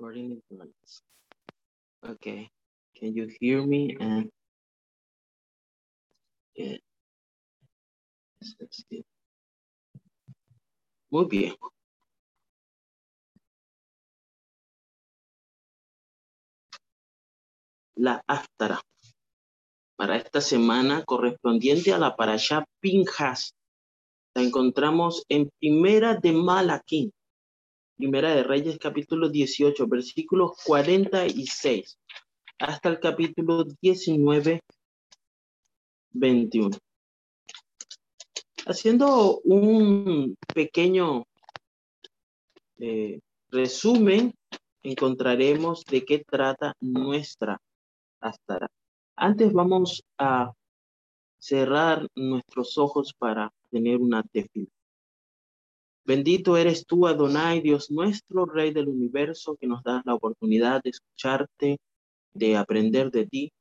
recording. Okay. Can you hear me? And yeah. Muy bien. La Aftara. Para esta semana correspondiente a la Parashá Pinjas. La encontramos en Primera de Malaquín. Primera de Reyes, capítulo 18, versículos 46 hasta el capítulo 19, 21. Haciendo un pequeño eh, resumen, encontraremos de qué trata nuestra Astara. Antes vamos a cerrar nuestros ojos para tener una tefila. Bendito eres tú, Adonai, Dios nuestro, Rey del universo, que nos da la oportunidad de escucharte, de aprender de ti,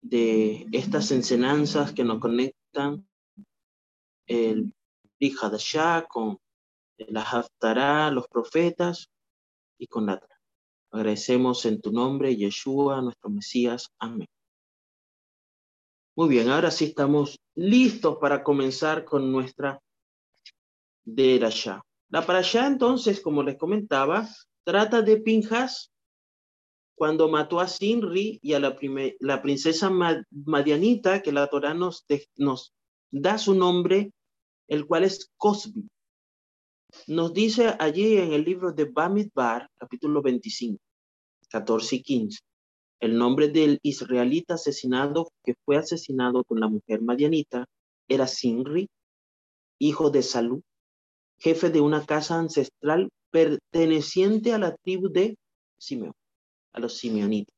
de estas enseñanzas que nos conectan el Shah con la Haftarah, los profetas y con la Agradecemos en tu nombre, Yeshua, nuestro Mesías. Amén. Muy bien, ahora sí estamos listos para comenzar con nuestra Derashá. La Parashá, entonces, como les comentaba, trata de Pinjas cuando mató a Sinri y a la, la princesa Madianita, que la Torah nos, nos da su nombre, el cual es Cosbi. Nos dice allí en el libro de Bamidbar, capítulo 25, 14 y 15, el nombre del israelita asesinado que fue asesinado con la mujer Madianita era Sinri, hijo de Salú, jefe de una casa ancestral perteneciente a la tribu de Simeón, a los simeonitas.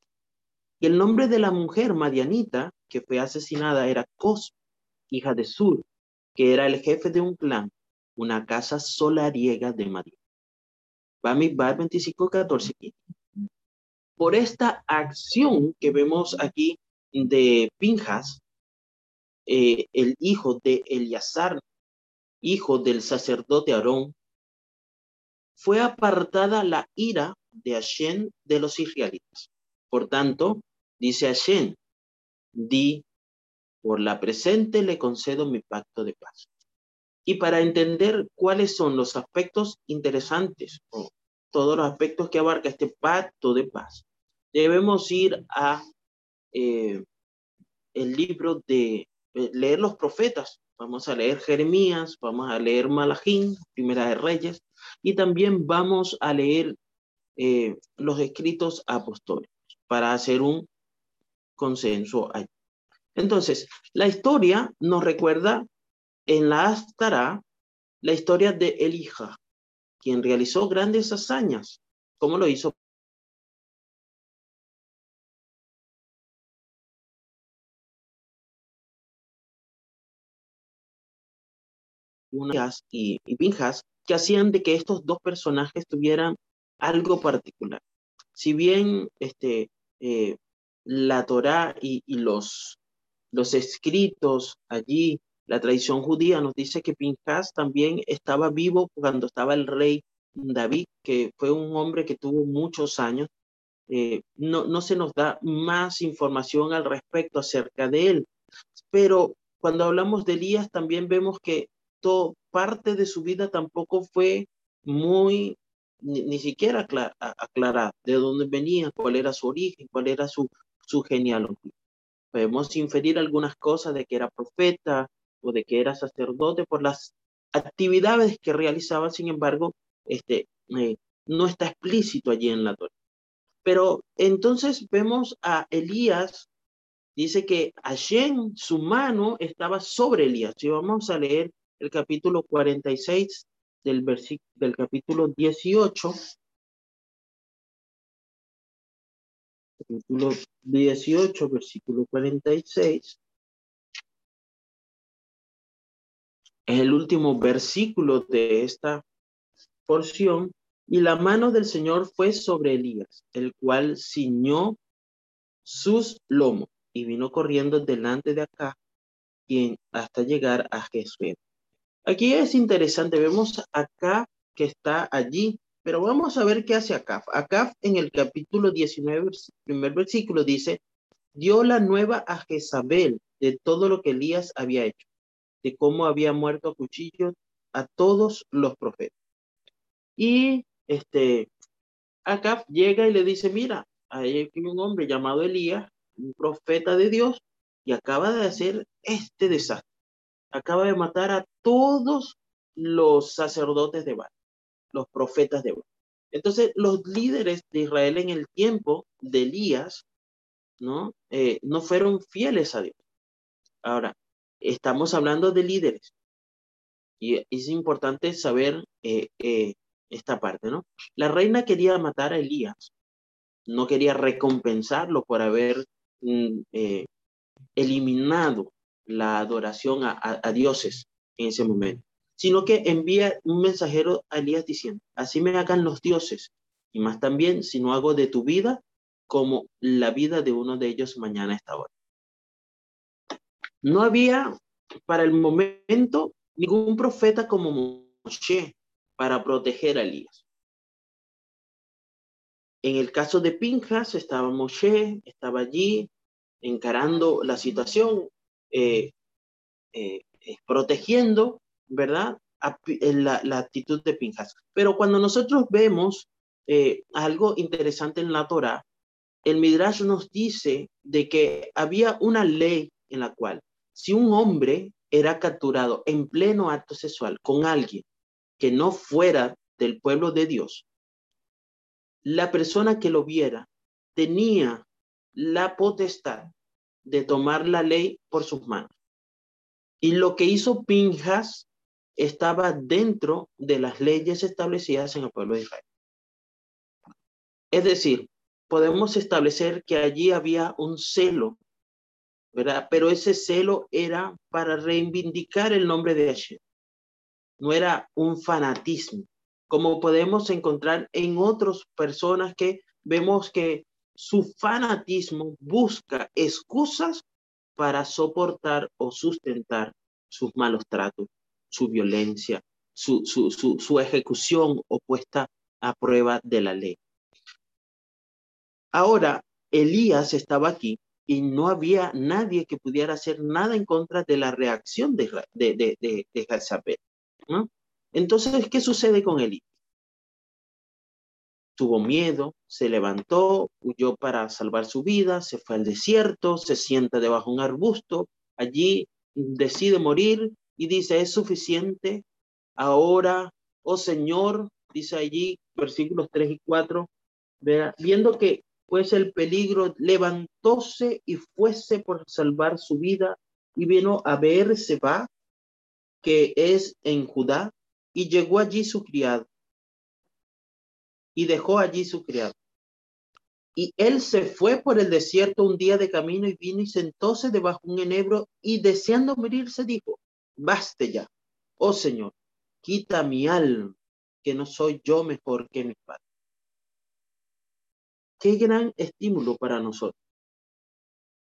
Y el nombre de la mujer Madianita que fue asesinada era Cos, hija de Sur, que era el jefe de un clan una casa solariega de María. Bamidbar 25, 14. Por esta acción que vemos aquí de Pinjas, eh, el hijo de Eleazar, hijo del sacerdote Aarón, fue apartada la ira de Hashem de los israelitas. Por tanto, dice Hashem, di, por la presente le concedo mi pacto de paz. Y para entender cuáles son los aspectos interesantes o todos los aspectos que abarca este pacto de paz, debemos ir a eh, el libro de eh, leer los profetas. Vamos a leer Jeremías, vamos a leer Malajín, Primera de Reyes, y también vamos a leer eh, los escritos apóstoles para hacer un consenso allí. Entonces, la historia nos recuerda en la Astara la historia de Elija, quien realizó grandes hazañas, como lo hizo y, y Pinjas, que hacían de que estos dos personajes tuvieran algo particular. Si bien este, eh, la Torá y, y, los, los escritos allí la tradición judía nos dice que Pinjas también estaba vivo cuando estaba el rey David, que fue un hombre que tuvo muchos años. Eh, no, no se nos da más información al respecto acerca de él, pero cuando hablamos de Elías también vemos que parte de su vida tampoco fue muy, ni, siquiera aclarada de dónde venía, cuál era su origen, cuál era su, su genealogía. Podemos inferir algunas cosas de que era profeta, o de que era sacerdote por las actividades que realizaba, sin embargo, este, eh, no está explícito allí en la Torah. Pero entonces vemos a Elías, dice que Hashem, su mano, estaba sobre Elías. Y vamos a leer el capítulo 46 del, del capítulo 18. Capítulo 18, versículo 46. Es el último versículo de esta porción. Y la mano del Señor fue sobre Elías, el cual ciñó sus lomos y vino corriendo delante de acá y hasta llegar a Jesús. Aquí es interesante, vemos acá que está allí Pero vamos a ver qué hace Acaf. Acaf en el capítulo 19, primer versículo dice, dio la nueva a Jezabel de todo lo que Elías había hecho, de cómo había muerto a cuchillo a todos los profetas. Y este, Acaf llega y le dice, mira, hay un hombre llamado Elías, un profeta de Dios, y acaba de hacer este desastre. Acaba de matar a todos los sacerdotes de Baal, los profetas de Baal. Entonces, los líderes de Israel en el tiempo de Elías, ¿no? Eh, no fueron fieles a Dios. Ahora, estamos hablando de líderes. Y es importante saber eh, eh, esta parte, ¿no? La reina quería matar a Elías, no quería recompensarlo por haber mm, eliminado la adoración a, dioses en ese momento, sino que envía un mensajero a Elías diciendo, así me hagan los dioses, y más también si no hago de tu vida como la vida de uno de ellos mañana a esta hora. No había para el momento ningún profeta como Moshe para proteger a Elías. En el caso de Pinjas estaba Moshe, estaba allí encarando la situación, eh, eh, eh, protegiendo, ¿verdad? la, actitud de Pinjas. Pero cuando nosotros vemos algo interesante en la Torah, el Midrash nos dice de que había una ley en la cual si un hombre era capturado en pleno acto sexual con alguien que no fuera del pueblo de Dios, la persona que lo viera tenía la potestad de tomar la ley por sus manos. Y lo que hizo Pinjas estaba dentro de las leyes establecidas en el pueblo de Israel. Es decir, podemos establecer que allí había un celo. Pero ese celo era para reivindicar el nombre de Hashem no era un fanatismo, como podemos encontrar en otras personas que vemos que su fanatismo busca excusas para soportar o sustentar sus malos tratos, su violencia, su, su, su, ejecución opuesta a prueba de la ley. Ahora, Elías estaba aquí y no había nadie que pudiera hacer nada en contra de la reacción de, de, de, de, entonces, ¿qué sucede con Elías? Tuvo miedo, se levantó, huyó para salvar su vida, se fue al desierto, se sienta debajo de un arbusto, allí decide morir y dice, es suficiente, ahora, oh Señor, dice allí, versículos 3 y 4, viendo que pues el peligro, levantóse y fuese por salvar su vida y vino a ver va que es en Judá, y llegó allí su criado, y dejó allí su criado. Y él se fue por el desierto un día de camino y vino y sentóse debajo de un enebro y deseando morirse dijo, baste ya, oh Señor, quita mi alma, que no soy yo mejor que mi padre. Qué gran estímulo para nosotros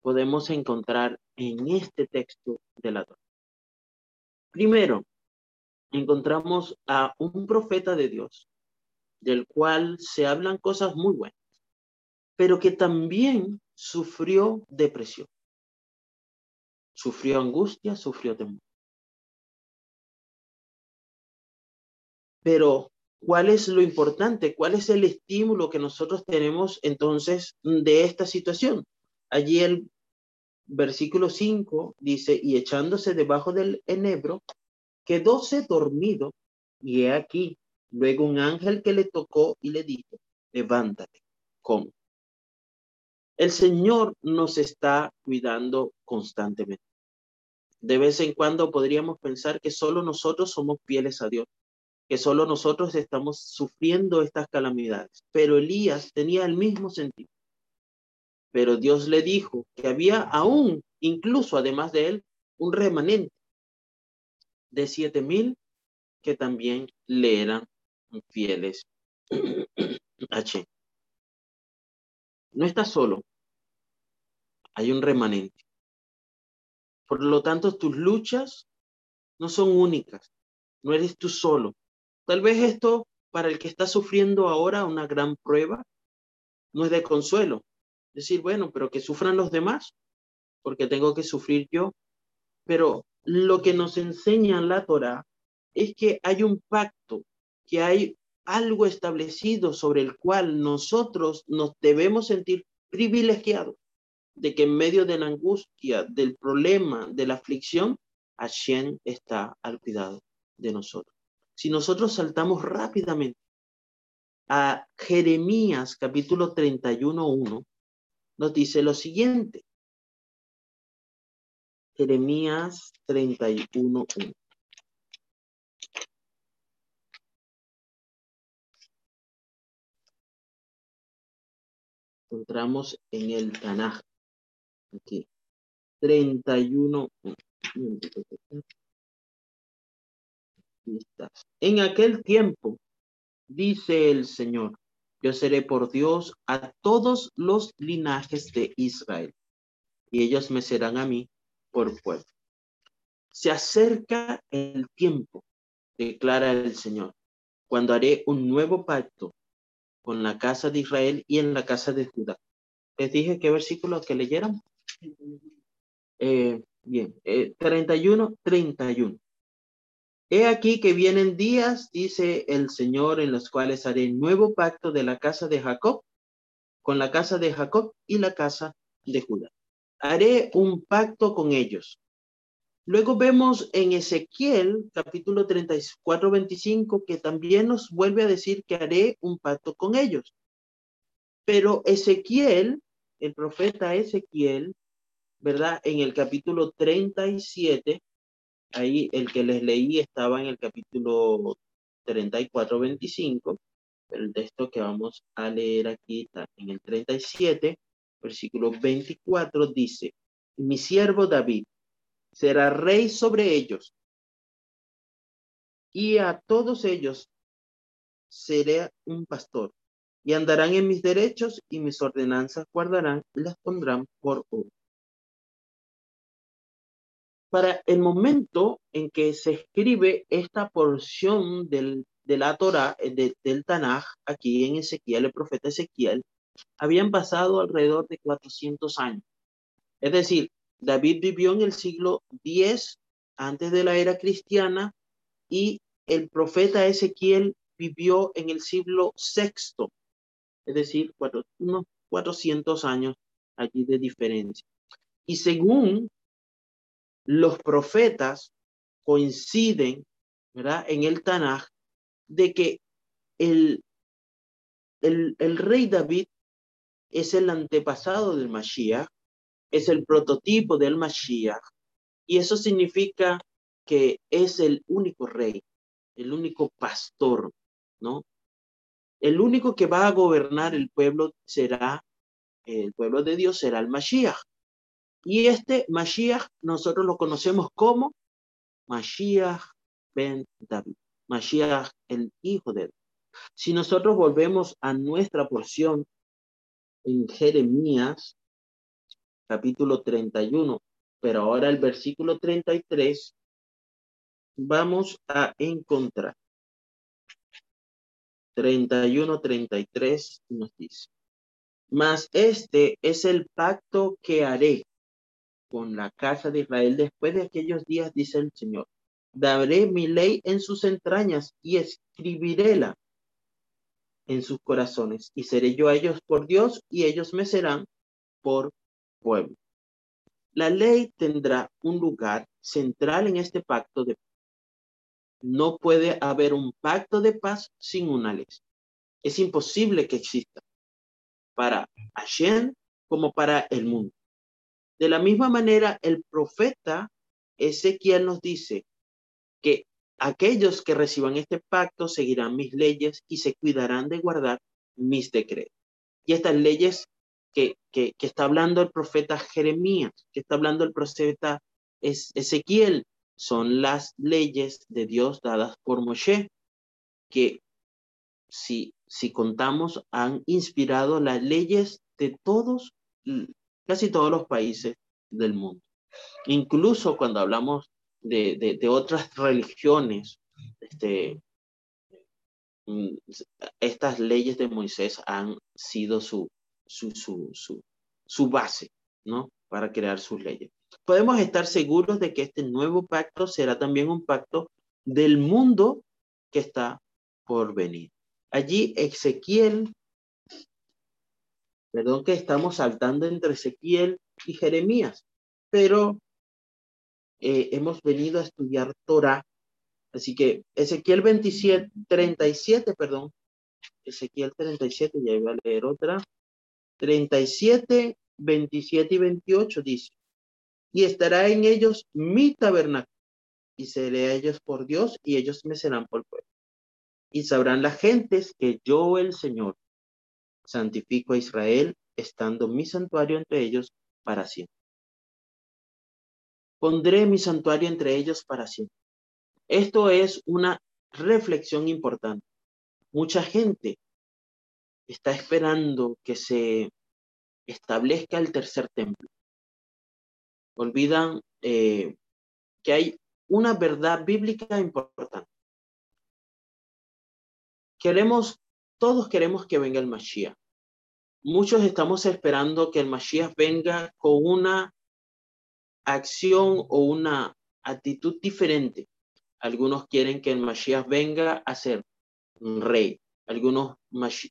podemos encontrar en este texto de la Torah. Primero, encontramos a un profeta de Dios, del cual se hablan cosas muy buenas, pero que también sufrió depresión, sufrió angustia, sufrió temor. Pero, ¿cuál es lo importante? ¿Cuál es el estímulo que nosotros tenemos entonces de esta situación? Allí el versículo 5 dice, y echándose debajo del enebro, quedóse dormido, y he aquí, luego un ángel que le tocó y le dijo, levántate, come. El Señor nos está cuidando constantemente. De vez en cuando podríamos pensar que solo nosotros somos fieles a Dios, que solo nosotros estamos sufriendo estas calamidades. Pero Elías tenía el mismo sentido. Pero Dios le dijo que había aún, incluso además de él, un remanente de siete mil que también le eran fieles H. No estás solo, hay un remanente. Por lo tanto, tus luchas no son únicas, no eres tú solo. Tal vez esto para el que está sufriendo ahora una gran prueba, no es de consuelo. Decir, bueno, pero que sufran los demás, porque tengo que sufrir yo. Pero lo que nos enseña la Torah es que hay un pacto, que hay algo establecido sobre el cual nosotros nos debemos sentir privilegiados de que en medio de la angustia, del problema, de la aflicción, Hashem está al cuidado de nosotros. Si nosotros saltamos rápidamente a Jeremías capítulo 31.1, nos dice lo siguiente. Jeremías 31.1. Encontramos en el Tanaj. Aquí. 31. En aquel tiempo, dice el Señor, yo seré por Dios a todos los linajes de Israel, y ellos me serán a mí por pueblo. Se acerca el tiempo, declara el Señor, cuando haré un nuevo pacto con la casa de Israel y en la casa de Judá. Les dije qué versículo que leyeron. Eh, bien, 31, eh, 31. He aquí que vienen días, dice el Señor, en los cuales haré nuevo pacto de la casa de Jacob, con la casa de Jacob y la casa de Judá haré un pacto con ellos. Luego vemos en Ezequiel, capítulo 34, 25, que también nos vuelve a decir que haré un pacto con ellos. Pero Ezequiel, el profeta Ezequiel, ¿verdad? En el capítulo 37, ahí el que les leí estaba en el capítulo 34, 25, el texto que vamos a leer aquí está en el 37, versículo 24 dice, mi siervo David será rey sobre ellos y a todos ellos seré un pastor y andarán en mis derechos y mis ordenanzas guardarán y las pondrán por obra. Para el momento en que se escribe esta porción del, de la Torah, eh, del Tanaj, aquí en Ezequiel, el profeta Ezequiel, habían pasado alrededor de 400 años. Es decir, David vivió en el siglo X antes de la era cristiana y el profeta Ezequiel vivió en el siglo VI, es decir, unos 400 años allí de diferencia. Y según los profetas coinciden, ¿verdad? En el Tanaj, de que el, el, el rey David es el antepasado del Mashiach, es el prototipo del Mashiach, y eso significa que es el único rey, el único pastor, ¿no? El único que va a gobernar el pueblo será, el pueblo de Dios será el Mashiach. Y este Mashiach nosotros lo conocemos como Mashiach ben David, Mashiach el hijo de David. Si nosotros volvemos a nuestra porción en Jeremías, capítulo 31, pero ahora el versículo 33, vamos a encontrar. 31, 33 nos dice, mas este es el pacto que haré con la casa de Israel después de aquellos días, dice el Señor. Daré mi ley en sus entrañas y escribiréla en sus corazones, y seré yo a ellos por Dios, y ellos me serán por pueblo. La ley tendrá un lugar central en este pacto de paz. No puede haber un pacto de paz sin una ley. Es imposible que exista para Hashem como para el mundo. De la misma manera, el profeta Ezequiel nos dice que Aquellos que reciban este pacto seguirán mis leyes y se cuidarán de guardar mis decretos. Y estas leyes que, que, está hablando el profeta Jeremías, que está hablando el profeta Ezequiel, son las leyes de Dios dadas por Moshe, que si, si contamos han inspirado las leyes de todos, casi todos los países del mundo. Incluso cuando hablamos de, otras religiones, este, mm, estas leyes de Moisés han sido su, su, su, su, su base, ¿no? Para crear sus leyes. Podemos estar seguros de que este nuevo pacto será también un pacto del mundo que está por venir. Allí Ezequiel, perdón que estamos saltando entre Ezequiel y Jeremías, pero eh, hemos venido a estudiar Torah. Así que Ezequiel 27, 37, perdón, Ezequiel 37, ya iba a leer otra. 37, 27 y 28 dice, y estará en ellos mi tabernáculo, y seré a ellos por Dios, y ellos me serán por pueblo. Y sabrán las gentes que yo, el Señor, santifico a Israel, estando mi santuario entre ellos para siempre. Pondré mi santuario entre ellos para siempre. Esto es una reflexión importante. Mucha gente está esperando que se establezca el tercer templo. Olvidan eh, que hay una verdad bíblica importante. Queremos, todos queremos que venga el Mashiach. Muchos estamos esperando que el Mashiach venga con una acción o una actitud diferente. Algunos quieren que el Mashiach venga a ser un rey. Algunos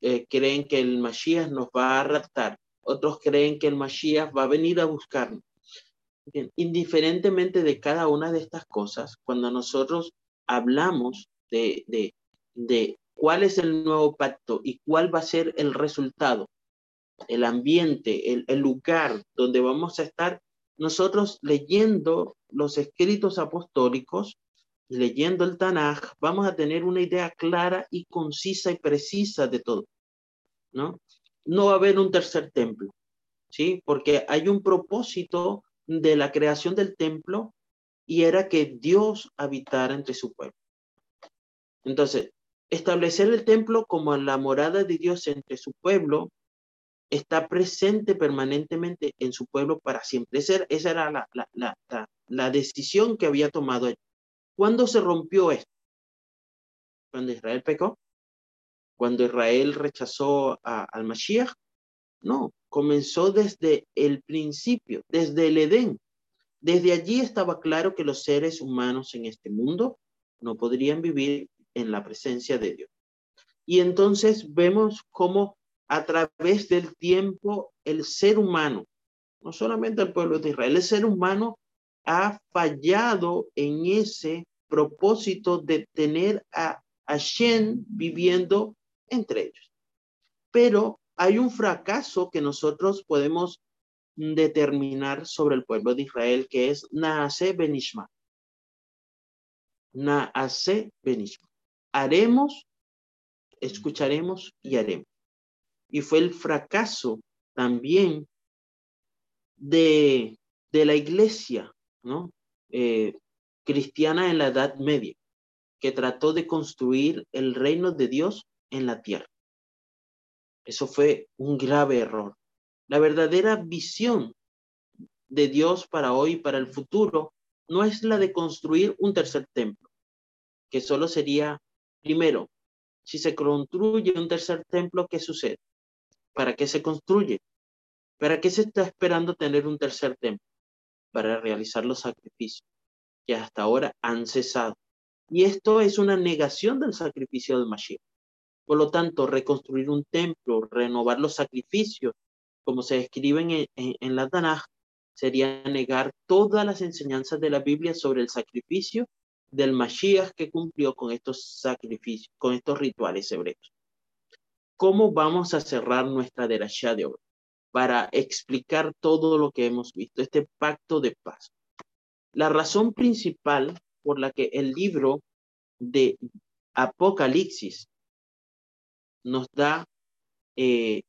eh, creen que el Mashiach nos va a raptar. Otros creen que el Mashiach va a venir a buscarnos. indiferentemente de cada una de estas cosas, cuando nosotros hablamos de, de, de cuál es el nuevo pacto y cuál va a ser el resultado, el ambiente, el, el lugar donde vamos a estar, nosotros leyendo los escritos apostólicos, leyendo el Tanaj, vamos a tener una idea clara y concisa y precisa de todo, ¿no? No va a haber un tercer templo, ¿sí? Porque hay un propósito de la creación del templo y era que Dios habitara entre su pueblo. Entonces, establecer el templo como la morada de Dios entre su pueblo está presente permanentemente en su pueblo para siempre. Esa, era la, la, la, decisión que había tomado. ¿Cuándo se rompió esto? Cuando Israel pecó. Cuando Israel rechazó al Mashiach. No, comenzó desde el principio, desde el Edén. Desde allí estaba claro que los seres humanos en este mundo no podrían vivir en la presencia de Dios. Y entonces vemos cómo a través del tiempo el ser humano, no solamente el pueblo de Israel, el ser humano ha fallado en ese propósito de tener a Hashem viviendo entre ellos. Pero hay un fracaso que nosotros podemos determinar sobre el pueblo de Israel, que es Naase Benishma. Naase Benishma. Haremos, escucharemos y haremos y fue el fracaso también de, de la iglesia, ¿no? Eh, cristiana en la Edad Media, que trató de construir el reino de Dios en la tierra. Eso fue un grave error. La verdadera visión de Dios para hoy y para el futuro no es la de construir un tercer templo, que solo sería, primero, si se construye un tercer templo, ¿qué sucede? ¿Para qué se construye? ¿Para qué se está esperando tener un tercer templo? Para realizar los sacrificios que hasta ahora han cesado. Y esto es una negación del sacrificio de Mashiach. Por lo tanto, reconstruir un templo, renovar los sacrificios, como se describen en, en la Tanaj, sería negar todas las enseñanzas de la Biblia sobre el sacrificio del Mashiach que cumplió con estos sacrificios, con estos rituales hebreos. ¿Cómo vamos a cerrar nuestra derashá de hoy? Para explicar todo lo que hemos visto, este pacto de paz. La razón principal por la que el libro de Apocalipsis nos da eh,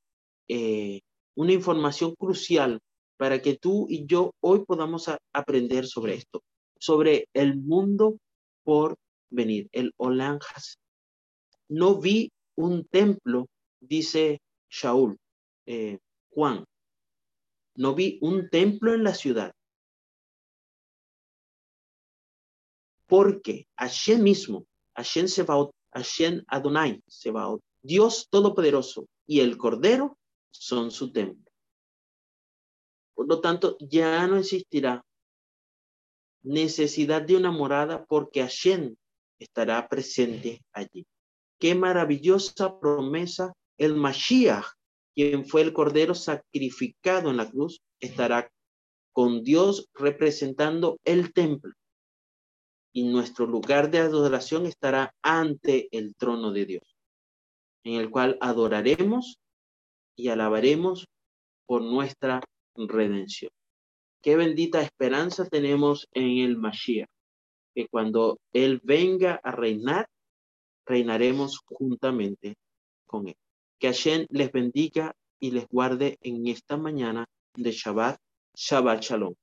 eh, una información crucial para que tú y yo hoy podamos aprender sobre esto, sobre el mundo por venir, el Olam No vi un templo dice Shaul, eh, Juan, no vi un templo en la ciudad. Porque Hashem mismo, Hashem Sebaot, Hashem Adonai Sebaot, Dios Todopoderoso y el Cordero son su templo. Por lo tanto, ya no existirá necesidad de una morada porque Hashem estará presente allí. Qué maravillosa promesa el Mashiach, quien fue el cordero sacrificado en la cruz, estará con Dios representando el templo. Y nuestro lugar de adoración estará ante el trono de Dios, en el cual adoraremos y alabaremos por nuestra redención. Qué bendita esperanza tenemos en el Mashiach, que cuando Él venga a reinar, reinaremos juntamente con Él. Que Hashem les bendiga y les guarde en esta mañana de Shabbat Shabbat Shalom.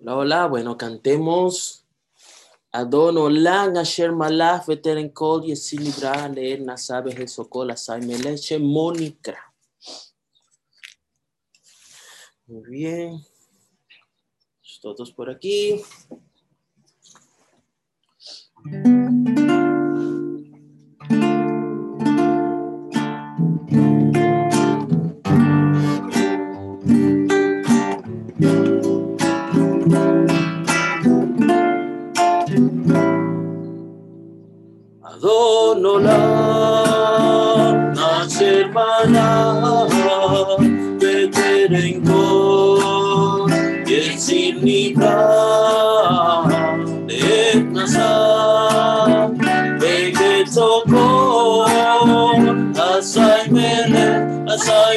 Hola, hola, bueno, cantemos Adon Olam Asher Malach Veteren Kol Yesil Libra Leer Nasabe Jesokol Asai Meleche Mónica. Muy bien. Todos por aquí. Adon Olam Asher Malach Veteren Kol Yesil Libra Leer Nasabe Jesokol Asai Mele Asai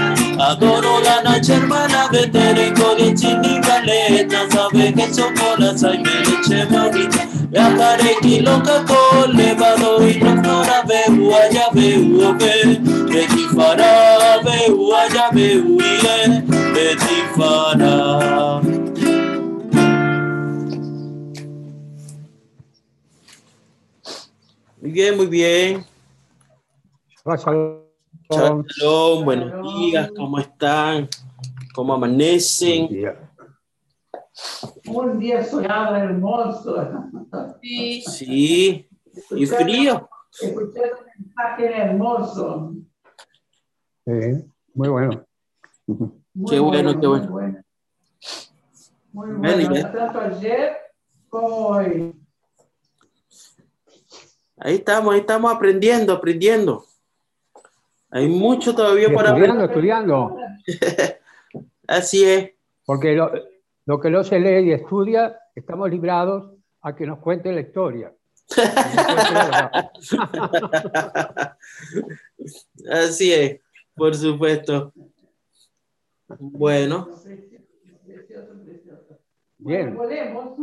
Adoro la noche hermana vedere con i cini valetta sabe la seme legge mani me a care chi lo caco levado in la flora beu vaya beu beu Beti fará, beu allá, beu ie, beti fará. Muy bien, muy bien. Shabbat shalom. Shalom, buenos días, ¿cómo están? ¿Cómo amanecen? Buen día. Un día soñado hermoso. Sí, Sí, y frío. Escuché un mensaje hermoso. Sí, muy bueno. Muy Qué bueno, qué muy bueno. bueno. Muy Bueno, bueno, ya. tanto ayer como hoy. Ahí estamos, ahí estamos aprendiendo, aprendiendo. Hay mucho todavía por Estudiando, aprender. estudiando. Así es. Porque lo, lo que no se lee y estudia, estamos librados a que nos cuente la historia. Así es, por supuesto. Bueno, Precioso, precioso. Bien. Bueno, volvemos.